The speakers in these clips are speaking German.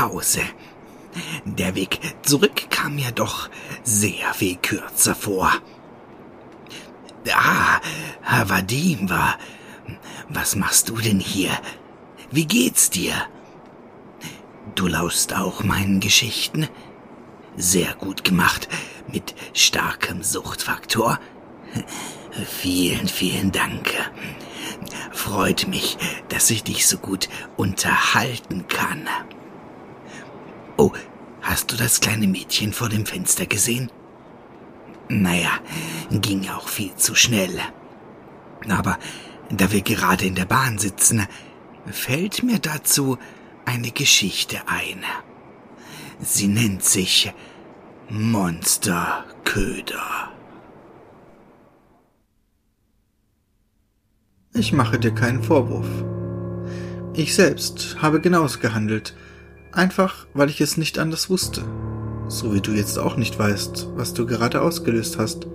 Hause. Der Weg zurück kam mir doch sehr viel kürzer vor. Ah, Havadimba, was machst du denn hier? Wie geht's dir? Du laust auch meinen Geschichten? Sehr gut gemacht, mit starkem Suchtfaktor. Vielen, vielen Dank. Freut mich, dass ich dich so gut unterhalten kann. Oh, hast du das kleine Mädchen vor dem Fenster gesehen? Naja, ging auch viel zu schnell. Aber da wir gerade in der Bahn sitzen, fällt mir dazu eine Geschichte ein. Sie nennt sich Monsterköder. Ich mache dir keinen Vorwurf. Ich selbst habe genauso gehandelt, einfach weil ich es nicht anders wusste, so wie du jetzt auch nicht weißt, was du gerade ausgelöst hast.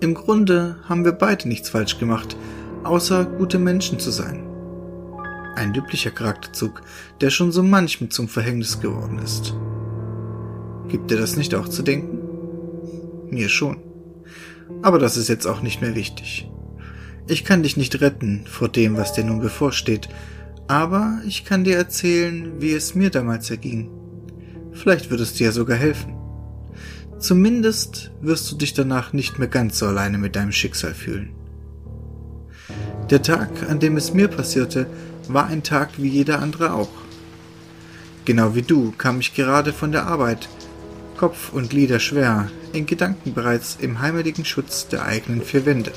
Im Grunde haben wir beide nichts falsch gemacht, außer gute Menschen zu sein. Ein üblicher Charakterzug, der schon so manchem zum Verhängnis geworden ist. Gibt dir das nicht auch zu denken? Mir schon. Aber das ist jetzt auch nicht mehr wichtig. Ich kann dich nicht retten vor dem, was dir nun bevorsteht, aber ich kann dir erzählen, wie es mir damals erging. Vielleicht wird es dir sogar helfen. Zumindest wirst du dich danach nicht mehr ganz so alleine mit deinem Schicksal fühlen. Der Tag, an dem es mir passierte, war ein Tag wie jeder andere auch. Genau wie du kam ich gerade von der Arbeit, Kopf und Glieder schwer, in Gedanken bereits im heimeligen Schutz der eigenen vier Wände.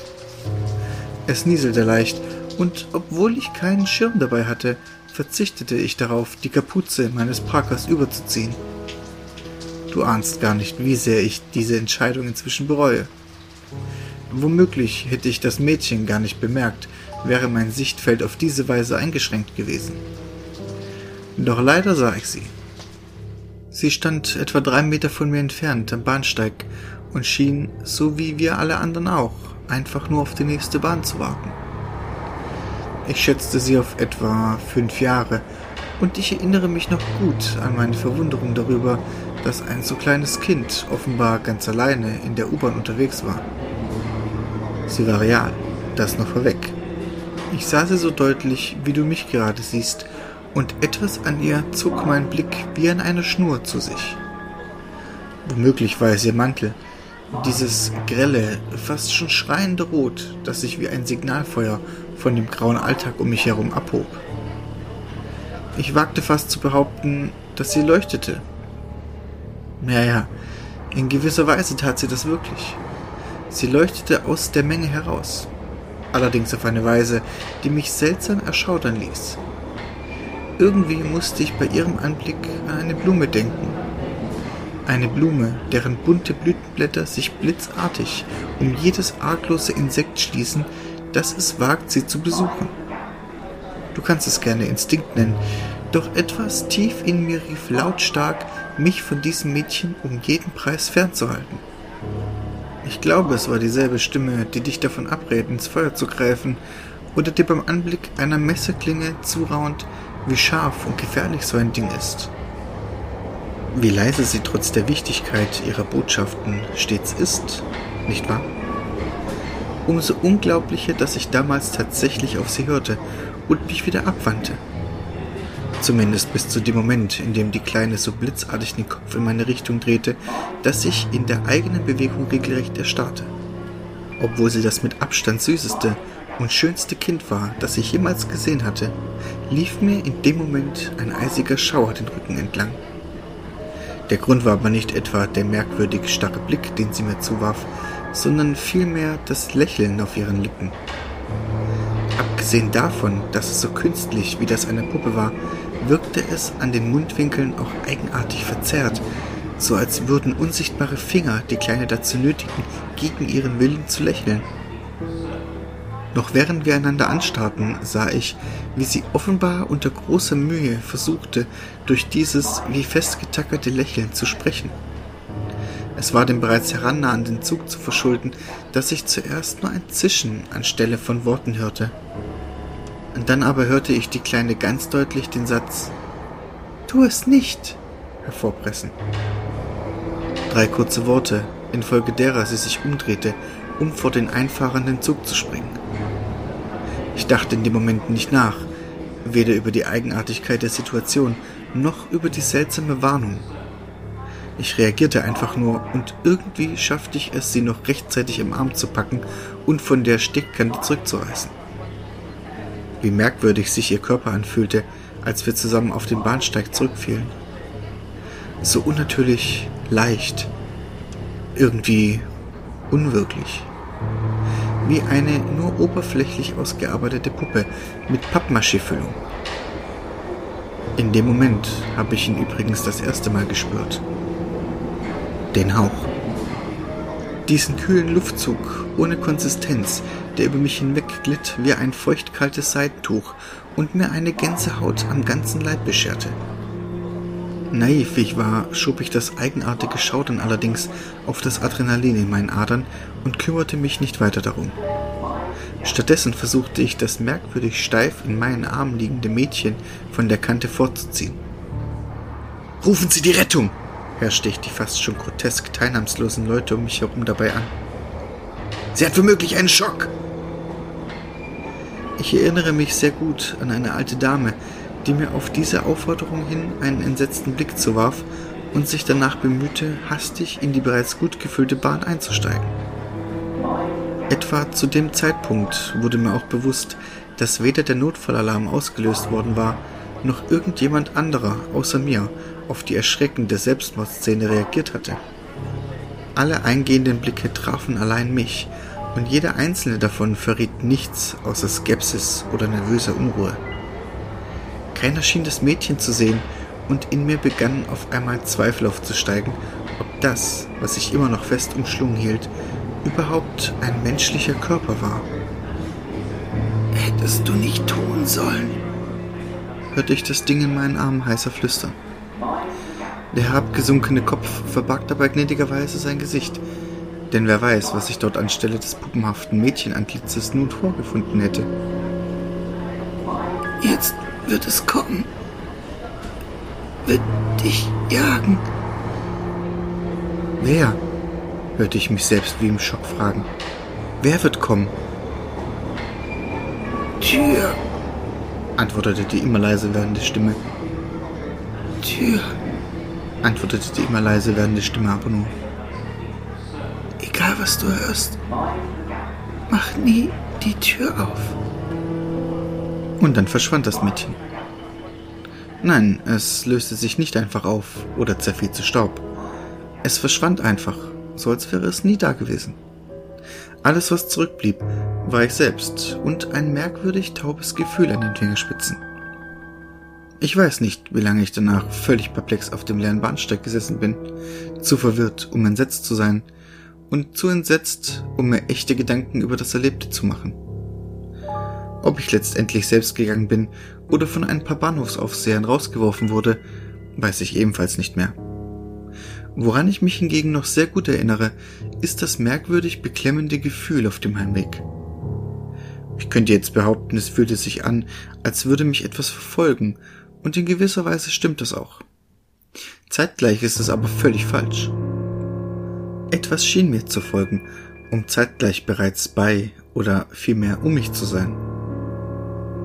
Es nieselte leicht, und obwohl ich keinen Schirm dabei hatte, verzichtete ich darauf, die Kapuze meines Parkers überzuziehen. Du ahnst gar nicht, wie sehr ich diese Entscheidung inzwischen bereue. Womöglich hätte ich das Mädchen gar nicht bemerkt, wäre mein Sichtfeld auf diese Weise eingeschränkt gewesen. Doch leider sah ich sie. Sie stand etwa drei Meter von mir entfernt am Bahnsteig und schien, so wie wir alle anderen auch, einfach nur auf die nächste Bahn zu warten. Ich schätzte sie auf etwa fünf Jahre, und ich erinnere mich noch gut an meine Verwunderung darüber, dass ein so kleines Kind offenbar ganz alleine in der U-Bahn unterwegs war. Sie war real, das noch vorweg. Ich sah sie so deutlich, wie du mich gerade siehst, und etwas an ihr zog meinen Blick wie an einer Schnur zu sich. Womöglich war es ihr Mantel, dieses grelle, fast schon schreiende Rot, das sich wie ein Signalfeuer von dem grauen Alltag um mich herum abhob. Ich wagte fast zu behaupten, dass sie leuchtete. Ja, ja, in gewisser Weise tat sie das wirklich. Sie leuchtete aus der Menge heraus, allerdings auf eine Weise, die mich seltsam erschaudern ließ. Irgendwie musste ich bei ihrem Anblick an eine Blume denken, eine Blume, deren bunte Blütenblätter sich blitzartig um jedes arglose Insekt schließen, das es wagt, sie zu besuchen. Du kannst es gerne Instinkt nennen, doch etwas tief in mir rief lautstark, mich von diesem Mädchen um jeden Preis fernzuhalten. Ich glaube, es war dieselbe Stimme, die dich davon abrät, ins Feuer zu greifen oder dir beim Anblick einer Messerklinge zuraunt, wie scharf und gefährlich so ein Ding ist. Wie leise sie trotz der Wichtigkeit ihrer Botschaften stets ist, nicht wahr? Umso unglaublicher, dass ich damals tatsächlich auf sie hörte und mich wieder abwandte. Zumindest bis zu dem Moment, in dem die Kleine so blitzartig den Kopf in meine Richtung drehte, dass ich in der eigenen Bewegung regelrecht erstarrte. Obwohl sie das mit Abstand süßeste und schönste Kind war, das ich jemals gesehen hatte, lief mir in dem Moment ein eisiger Schauer den Rücken entlang. Der Grund war aber nicht etwa der merkwürdig starre Blick, den sie mir zuwarf, sondern vielmehr das Lächeln auf ihren Lippen. Abgesehen davon, dass es so künstlich wie das einer Puppe war, wirkte es an den Mundwinkeln auch eigenartig verzerrt, so als würden unsichtbare Finger die Kleine dazu nötigen, gegen ihren Willen zu lächeln. Noch während wir einander anstarrten, sah ich, wie sie offenbar unter großer Mühe versuchte, durch dieses wie festgetackerte Lächeln zu sprechen. Es war dem bereits herannahenden Zug zu verschulden, dass ich zuerst nur ein Zischen anstelle von Worten hörte. Und dann aber hörte ich die Kleine ganz deutlich den Satz Tu es nicht! hervorpressen. Drei kurze Worte, infolge derer sie sich umdrehte, um vor den einfahrenden Zug zu springen. Ich dachte in dem Moment nicht nach, weder über die Eigenartigkeit der Situation noch über die seltsame Warnung. Ich reagierte einfach nur und irgendwie schaffte ich es, sie noch rechtzeitig im Arm zu packen und von der Steckkante zurückzureißen. Wie merkwürdig sich ihr Körper anfühlte, als wir zusammen auf den Bahnsteig zurückfielen. So unnatürlich leicht, irgendwie unwirklich. Wie eine nur oberflächlich ausgearbeitete Puppe mit Pappmaché-Füllung. In dem Moment habe ich ihn übrigens das erste Mal gespürt. Den Hauch. Diesen kühlen Luftzug ohne Konsistenz, der über mich hinwegglitt wie ein feuchtkaltes Seidentuch und mir eine Gänsehaut am ganzen Leib bescherte. Naiv wie ich war, schob ich das eigenartige Schaudern allerdings auf das Adrenalin in meinen Adern und kümmerte mich nicht weiter darum. Stattdessen versuchte ich, das merkwürdig steif in meinen Armen liegende Mädchen von der Kante fortzuziehen. Rufen Sie die Rettung! Herrschte ich die fast schon grotesk teilnahmslosen Leute um mich herum dabei an. Sie hat womöglich einen Schock! Ich erinnere mich sehr gut an eine alte Dame, die mir auf diese Aufforderung hin einen entsetzten Blick zuwarf und sich danach bemühte, hastig in die bereits gut gefüllte Bahn einzusteigen. Etwa zu dem Zeitpunkt wurde mir auch bewusst, dass weder der Notfallalarm ausgelöst worden war, noch irgendjemand anderer außer mir auf die erschreckende Selbstmordszene reagiert hatte. Alle eingehenden Blicke trafen allein mich, und jeder einzelne davon verriet nichts außer Skepsis oder nervöser Unruhe. Keiner schien das Mädchen zu sehen, und in mir begannen auf einmal Zweifel aufzusteigen, ob das, was ich immer noch fest umschlungen hielt, überhaupt ein menschlicher Körper war. Hättest du nicht tun sollen, hörte ich das Ding in meinen Armen heißer flüstern. Der herabgesunkene Kopf verbarg dabei gnädigerweise sein Gesicht, denn wer weiß, was ich dort anstelle des puppenhaften Mädchenantlitzes nun vorgefunden hätte. Jetzt wird es kommen. Wird dich jagen. Wer? hörte ich mich selbst wie im Schock fragen. Wer wird kommen? Tür, antwortete die immer leise werdende Stimme. Tür, antwortete die immer leise werdende Stimme aber nur. Egal was du hörst, mach nie die Tür auf. Und dann verschwand das Mädchen. Nein, es löste sich nicht einfach auf oder zerfiel zu Staub. Es verschwand einfach, so als wäre es nie da gewesen. Alles, was zurückblieb, war ich selbst und ein merkwürdig taubes Gefühl an den Fingerspitzen. Ich weiß nicht, wie lange ich danach völlig perplex auf dem leeren Bahnsteig gesessen bin, zu verwirrt, um entsetzt zu sein, und zu entsetzt, um mir echte Gedanken über das Erlebte zu machen. Ob ich letztendlich selbst gegangen bin oder von ein paar Bahnhofsaufsehern rausgeworfen wurde, weiß ich ebenfalls nicht mehr. Woran ich mich hingegen noch sehr gut erinnere, ist das merkwürdig beklemmende Gefühl auf dem Heimweg. Ich könnte jetzt behaupten, es fühlte sich an, als würde mich etwas verfolgen, und in gewisser Weise stimmt das auch. Zeitgleich ist es aber völlig falsch. Etwas schien mir zu folgen, um zeitgleich bereits bei oder vielmehr um mich zu sein.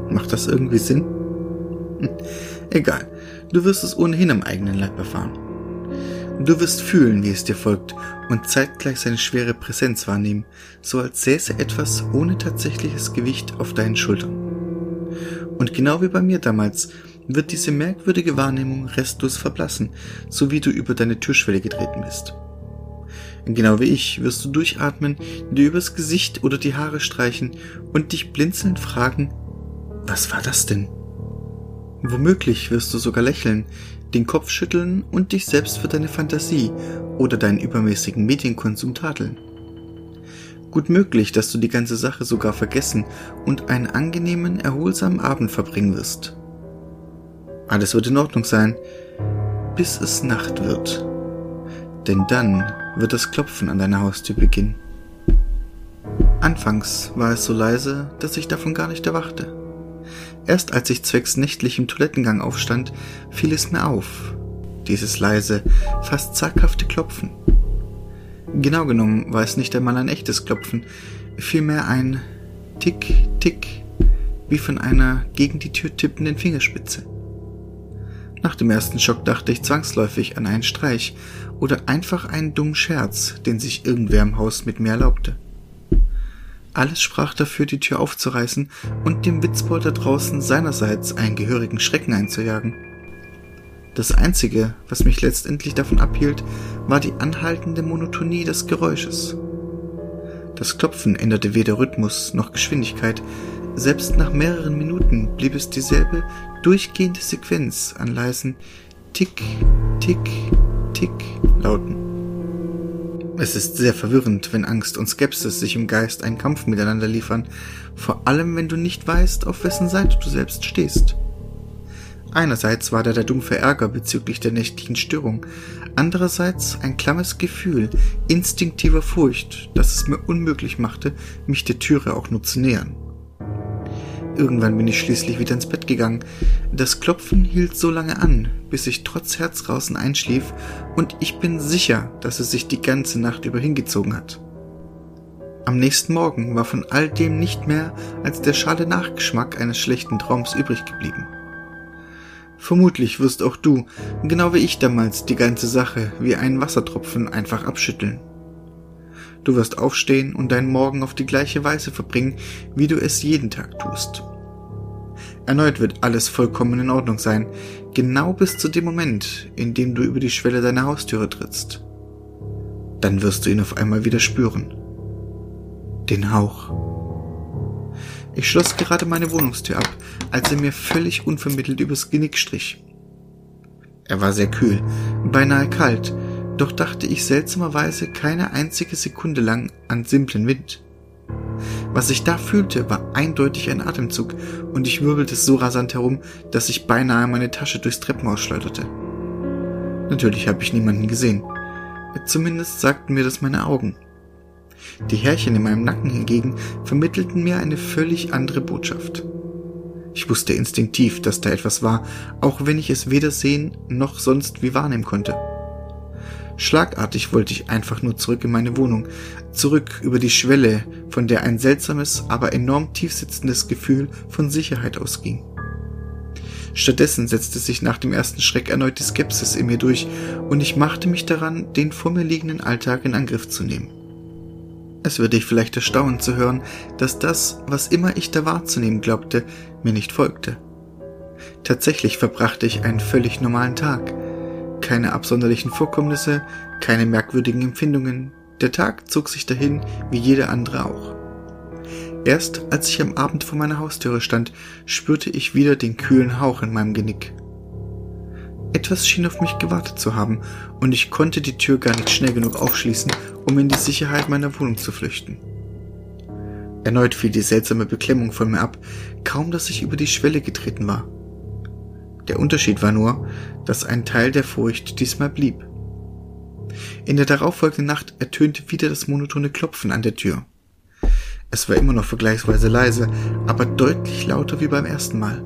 Macht das irgendwie Sinn? Hm, egal, du wirst es ohnehin am eigenen Leib erfahren. Du wirst fühlen, wie es dir folgt und zeitgleich seine schwere Präsenz wahrnehmen, so als säße etwas ohne tatsächliches Gewicht auf deinen Schultern. Und genau wie bei mir damals wird diese merkwürdige Wahrnehmung restlos verblassen, so wie du über deine Türschwelle getreten bist. Genau wie ich wirst du durchatmen, dir übers Gesicht oder die Haare streichen und dich blinzelnd fragen, was war das denn? Womöglich wirst du sogar lächeln, den Kopf schütteln und dich selbst für deine Fantasie oder deinen übermäßigen Medienkonsum tadeln. Gut möglich, dass du die ganze Sache sogar vergessen und einen angenehmen, erholsamen Abend verbringen wirst. Alles wird in Ordnung sein, bis es Nacht wird. Denn dann wird das Klopfen an deiner Haustür beginnen. Anfangs war es so leise, dass ich davon gar nicht erwachte. Erst als ich zwecks nächtlichem Toilettengang aufstand, fiel es mir auf. Dieses leise, fast zaghafte Klopfen. Genau genommen war es nicht einmal ein echtes Klopfen, vielmehr ein Tick, Tick, wie von einer gegen die Tür tippenden Fingerspitze. Nach dem ersten Schock dachte ich zwangsläufig an einen Streich oder einfach einen dummen Scherz, den sich irgendwer im Haus mit mir erlaubte. Alles sprach dafür, die Tür aufzureißen und dem Witzbold da draußen seinerseits einen gehörigen Schrecken einzujagen. Das Einzige, was mich letztendlich davon abhielt, war die anhaltende Monotonie des Geräusches. Das Klopfen änderte weder Rhythmus noch Geschwindigkeit, selbst nach mehreren Minuten blieb es dieselbe durchgehende Sequenz an leisen Tick, Tick, Tick lauten. Es ist sehr verwirrend, wenn Angst und Skepsis sich im Geist einen Kampf miteinander liefern, vor allem wenn du nicht weißt, auf wessen Seite du selbst stehst. Einerseits war da der dumpfe Ärger bezüglich der nächtlichen Störung, andererseits ein klammes Gefühl instinktiver Furcht, das es mir unmöglich machte, mich der Türe auch nur zu nähern. Irgendwann bin ich schließlich wieder ins Bett gegangen. Das Klopfen hielt so lange an, bis ich trotz Herzrausen einschlief, und ich bin sicher, dass es sich die ganze Nacht über hingezogen hat. Am nächsten Morgen war von all dem nicht mehr als der schale Nachgeschmack eines schlechten Traums übrig geblieben. Vermutlich wirst auch du, genau wie ich damals, die ganze Sache wie einen Wassertropfen einfach abschütteln. Du wirst aufstehen und deinen Morgen auf die gleiche Weise verbringen, wie du es jeden Tag tust. Erneut wird alles vollkommen in Ordnung sein, genau bis zu dem Moment, in dem du über die Schwelle deiner Haustüre trittst. Dann wirst du ihn auf einmal wieder spüren. Den Hauch. Ich schloss gerade meine Wohnungstür ab, als er mir völlig unvermittelt übers Genick strich. Er war sehr kühl, beinahe kalt, doch dachte ich seltsamerweise keine einzige Sekunde lang an simplen Wind. Was ich da fühlte, war eindeutig ein Atemzug, und ich wirbelte so rasant herum, dass ich beinahe meine Tasche durchs Treppenhaus schleuderte. Natürlich habe ich niemanden gesehen. Zumindest sagten mir das meine Augen. Die Härchen in meinem Nacken hingegen vermittelten mir eine völlig andere Botschaft. Ich wusste instinktiv, dass da etwas war, auch wenn ich es weder sehen noch sonst wie wahrnehmen konnte. Schlagartig wollte ich einfach nur zurück in meine Wohnung, zurück über die Schwelle, von der ein seltsames, aber enorm tiefsitzendes Gefühl von Sicherheit ausging. Stattdessen setzte sich nach dem ersten Schreck erneut die Skepsis in mir durch, und ich machte mich daran, den vor mir liegenden Alltag in Angriff zu nehmen. Es würde dich vielleicht erstaunen zu hören, dass das, was immer ich da wahrzunehmen glaubte, mir nicht folgte. Tatsächlich verbrachte ich einen völlig normalen Tag, keine absonderlichen Vorkommnisse, keine merkwürdigen Empfindungen. Der Tag zog sich dahin, wie jeder andere auch. Erst als ich am Abend vor meiner Haustüre stand, spürte ich wieder den kühlen Hauch in meinem Genick. Etwas schien auf mich gewartet zu haben, und ich konnte die Tür gar nicht schnell genug aufschließen, um in die Sicherheit meiner Wohnung zu flüchten. Erneut fiel die seltsame Beklemmung von mir ab, kaum dass ich über die Schwelle getreten war. Der Unterschied war nur, dass ein Teil der Furcht diesmal blieb. In der darauffolgenden Nacht ertönte wieder das monotone Klopfen an der Tür. Es war immer noch vergleichsweise leise, aber deutlich lauter wie beim ersten Mal.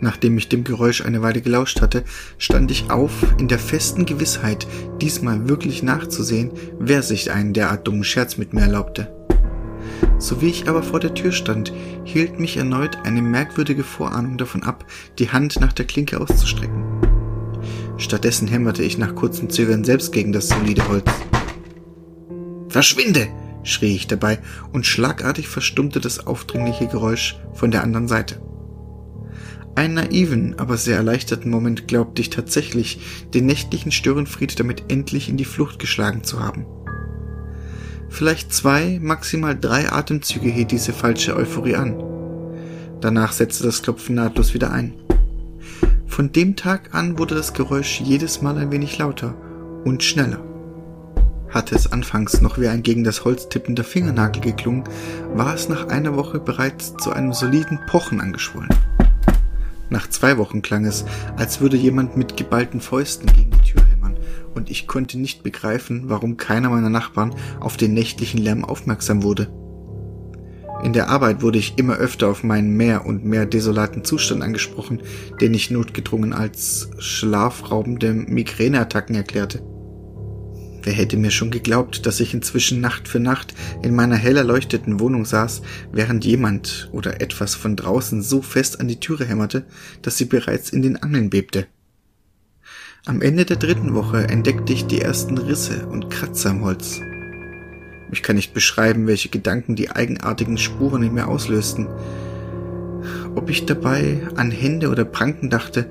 Nachdem ich dem Geräusch eine Weile gelauscht hatte, stand ich auf, in der festen Gewissheit, diesmal wirklich nachzusehen, wer sich einen derart dummen Scherz mit mir erlaubte. So wie ich aber vor der Tür stand, hielt mich erneut eine merkwürdige Vorahnung davon ab, die Hand nach der Klinke auszustrecken. Stattdessen hämmerte ich nach kurzem Zögern selbst gegen das solide Holz. Verschwinde! schrie ich dabei, und schlagartig verstummte das aufdringliche Geräusch von der anderen Seite. Einen naiven, aber sehr erleichterten Moment glaubte ich tatsächlich, den nächtlichen Störenfried damit endlich in die Flucht geschlagen zu haben. Vielleicht zwei, maximal drei Atemzüge hielt diese falsche Euphorie an. Danach setzte das Klopfen nahtlos wieder ein. Von dem Tag an wurde das Geräusch jedes Mal ein wenig lauter und schneller. Hatte es anfangs noch wie ein gegen das Holz tippender Fingernagel geklungen, war es nach einer Woche bereits zu einem soliden Pochen angeschwollen. Nach zwei Wochen klang es, als würde jemand mit geballten Fäusten gegen die Tür und ich konnte nicht begreifen, warum keiner meiner Nachbarn auf den nächtlichen Lärm aufmerksam wurde. In der Arbeit wurde ich immer öfter auf meinen mehr und mehr desolaten Zustand angesprochen, den ich notgedrungen als schlafraubende Migräneattacken erklärte. Wer hätte mir schon geglaubt, dass ich inzwischen Nacht für Nacht in meiner hell erleuchteten Wohnung saß, während jemand oder etwas von draußen so fest an die Türe hämmerte, dass sie bereits in den Angeln bebte. Am Ende der dritten Woche entdeckte ich die ersten Risse und Kratzer im Holz. Ich kann nicht beschreiben, welche Gedanken die eigenartigen Spuren in mir auslösten. Ob ich dabei an Hände oder Pranken dachte,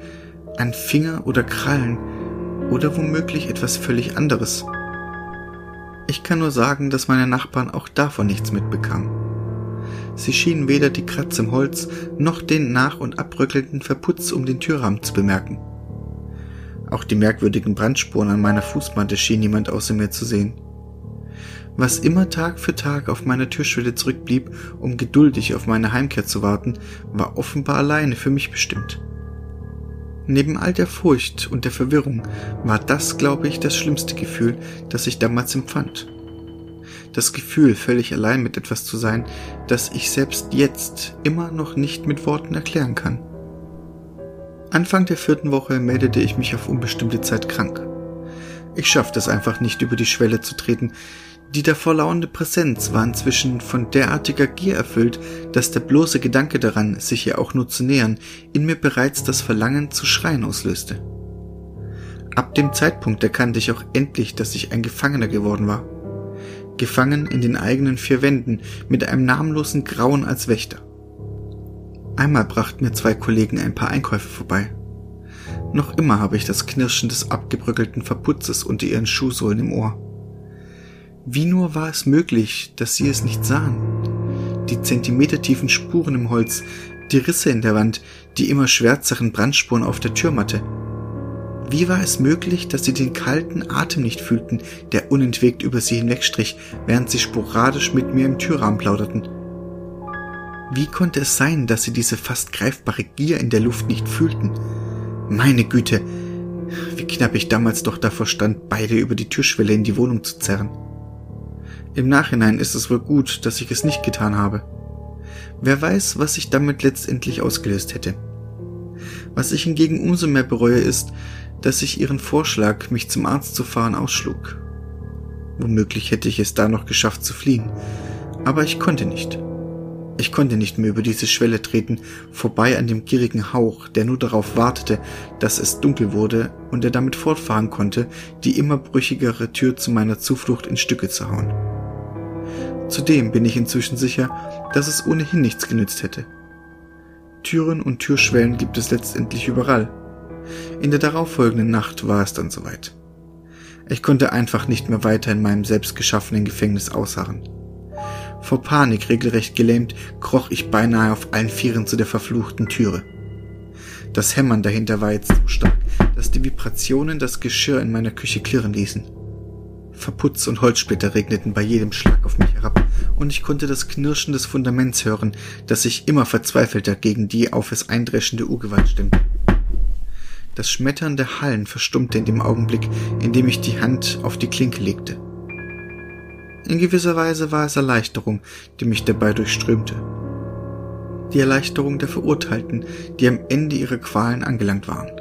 an Finger oder Krallen oder womöglich etwas völlig anderes. Ich kann nur sagen, dass meine Nachbarn auch davon nichts mitbekamen. Sie schienen weder die Kratz im Holz noch den nach- und abrückelnden Verputz um den Türrahmen zu bemerken. Auch die merkwürdigen Brandspuren an meiner Fußmatte schien niemand außer mir zu sehen. Was immer Tag für Tag auf meiner Türschwelle zurückblieb, um geduldig auf meine Heimkehr zu warten, war offenbar alleine für mich bestimmt. Neben all der Furcht und der Verwirrung war das, glaube ich, das schlimmste Gefühl, das ich damals empfand. Das Gefühl, völlig allein mit etwas zu sein, das ich selbst jetzt immer noch nicht mit Worten erklären kann. Anfang der vierten Woche meldete ich mich auf unbestimmte Zeit krank. Ich schaffte es einfach nicht über die Schwelle zu treten, die davor lauernde Präsenz war inzwischen von derartiger Gier erfüllt, dass der bloße Gedanke daran, sich ihr auch nur zu nähern, in mir bereits das Verlangen zu schreien auslöste. Ab dem Zeitpunkt erkannte ich auch endlich, dass ich ein Gefangener geworden war. Gefangen in den eigenen vier Wänden, mit einem namenlosen Grauen als Wächter. Einmal brachten mir zwei Kollegen ein paar Einkäufe vorbei. Noch immer habe ich das Knirschen des abgebröckelten Verputzes unter ihren Schuhsohlen im Ohr. Wie nur war es möglich, dass sie es nicht sahen? Die zentimetertiefen Spuren im Holz, die Risse in der Wand, die immer schwärzeren Brandspuren auf der Türmatte. Wie war es möglich, dass sie den kalten Atem nicht fühlten, der unentwegt über sie hinwegstrich, während sie sporadisch mit mir im Türrahmen plauderten? Wie konnte es sein, dass sie diese fast greifbare Gier in der Luft nicht fühlten? Meine Güte, wie knapp ich damals doch davor stand, beide über die Türschwelle in die Wohnung zu zerren. Im Nachhinein ist es wohl gut, dass ich es nicht getan habe. Wer weiß, was ich damit letztendlich ausgelöst hätte. Was ich hingegen umso mehr bereue ist, dass ich ihren Vorschlag, mich zum Arzt zu fahren, ausschlug. Womöglich hätte ich es da noch geschafft zu fliehen, aber ich konnte nicht. Ich konnte nicht mehr über diese Schwelle treten, vorbei an dem gierigen Hauch, der nur darauf wartete, dass es dunkel wurde und er damit fortfahren konnte, die immer brüchigere Tür zu meiner Zuflucht in Stücke zu hauen. Zudem bin ich inzwischen sicher, dass es ohnehin nichts genützt hätte. Türen und Türschwellen gibt es letztendlich überall. In der darauffolgenden Nacht war es dann soweit. Ich konnte einfach nicht mehr weiter in meinem selbstgeschaffenen Gefängnis ausharren. Vor Panik regelrecht gelähmt, kroch ich beinahe auf allen Vieren zu der verfluchten Türe. Das Hämmern dahinter war jetzt so stark, dass die Vibrationen das Geschirr in meiner Küche klirren ließen. Verputz und Holzsplitter regneten bei jedem Schlag auf mich herab, und ich konnte das Knirschen des Fundaments hören, das sich immer verzweifelter gegen die auf es eindreschende Urgewalt stimmte. Das Schmettern der Hallen verstummte in dem Augenblick, in dem ich die Hand auf die Klinke legte. In gewisser Weise war es Erleichterung, die mich dabei durchströmte. Die Erleichterung der Verurteilten, die am Ende ihrer Qualen angelangt waren.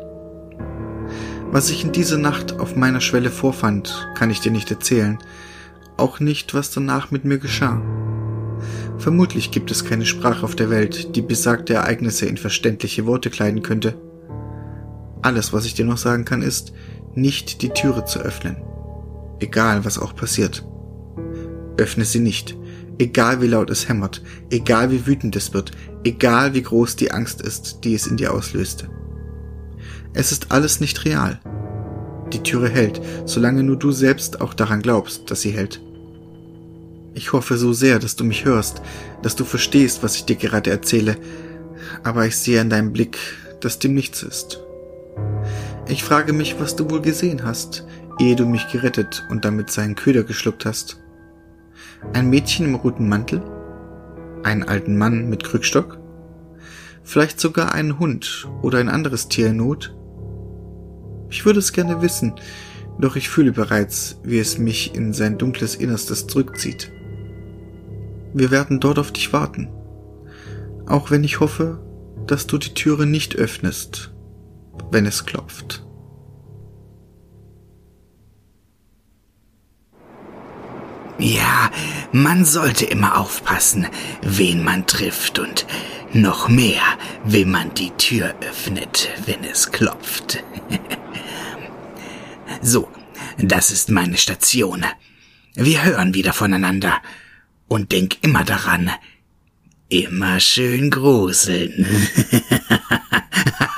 Was ich in dieser Nacht auf meiner Schwelle vorfand, kann ich dir nicht erzählen, auch nicht, was danach mit mir geschah. Vermutlich gibt es keine Sprache auf der Welt, die besagte Ereignisse in verständliche Worte kleiden könnte. Alles, was ich dir noch sagen kann, ist, nicht die Türe zu öffnen. Egal, was auch passiert. Öffne sie nicht. Egal wie laut es hämmert, egal wie wütend es wird, egal wie groß die Angst ist, die es in dir auslöste. Es ist alles nicht real. Die Türe hält, solange nur du selbst auch daran glaubst, dass sie hält. Ich hoffe so sehr, dass du mich hörst, dass du verstehst, was ich dir gerade erzähle, aber ich sehe an deinem Blick, dass dem nichts ist. Ich frage mich, was du wohl gesehen hast, ehe du mich gerettet und damit seinen Köder geschluckt hast. Ein Mädchen im roten Mantel? Einen alten Mann mit Krückstock? Vielleicht sogar einen Hund oder ein anderes Tier in Not? Ich würde es gerne wissen, doch ich fühle bereits, wie es mich in sein dunkles Innerstes zurückzieht. Wir werden dort auf dich warten. Auch wenn ich hoffe, dass du die Türe nicht öffnest, wenn es klopft. Ja, man sollte immer aufpassen, wen man trifft und noch mehr, wem man die Tür öffnet, wenn es klopft. so, das ist meine Station. Wir hören wieder voneinander. Und denk immer daran, immer schön gruseln.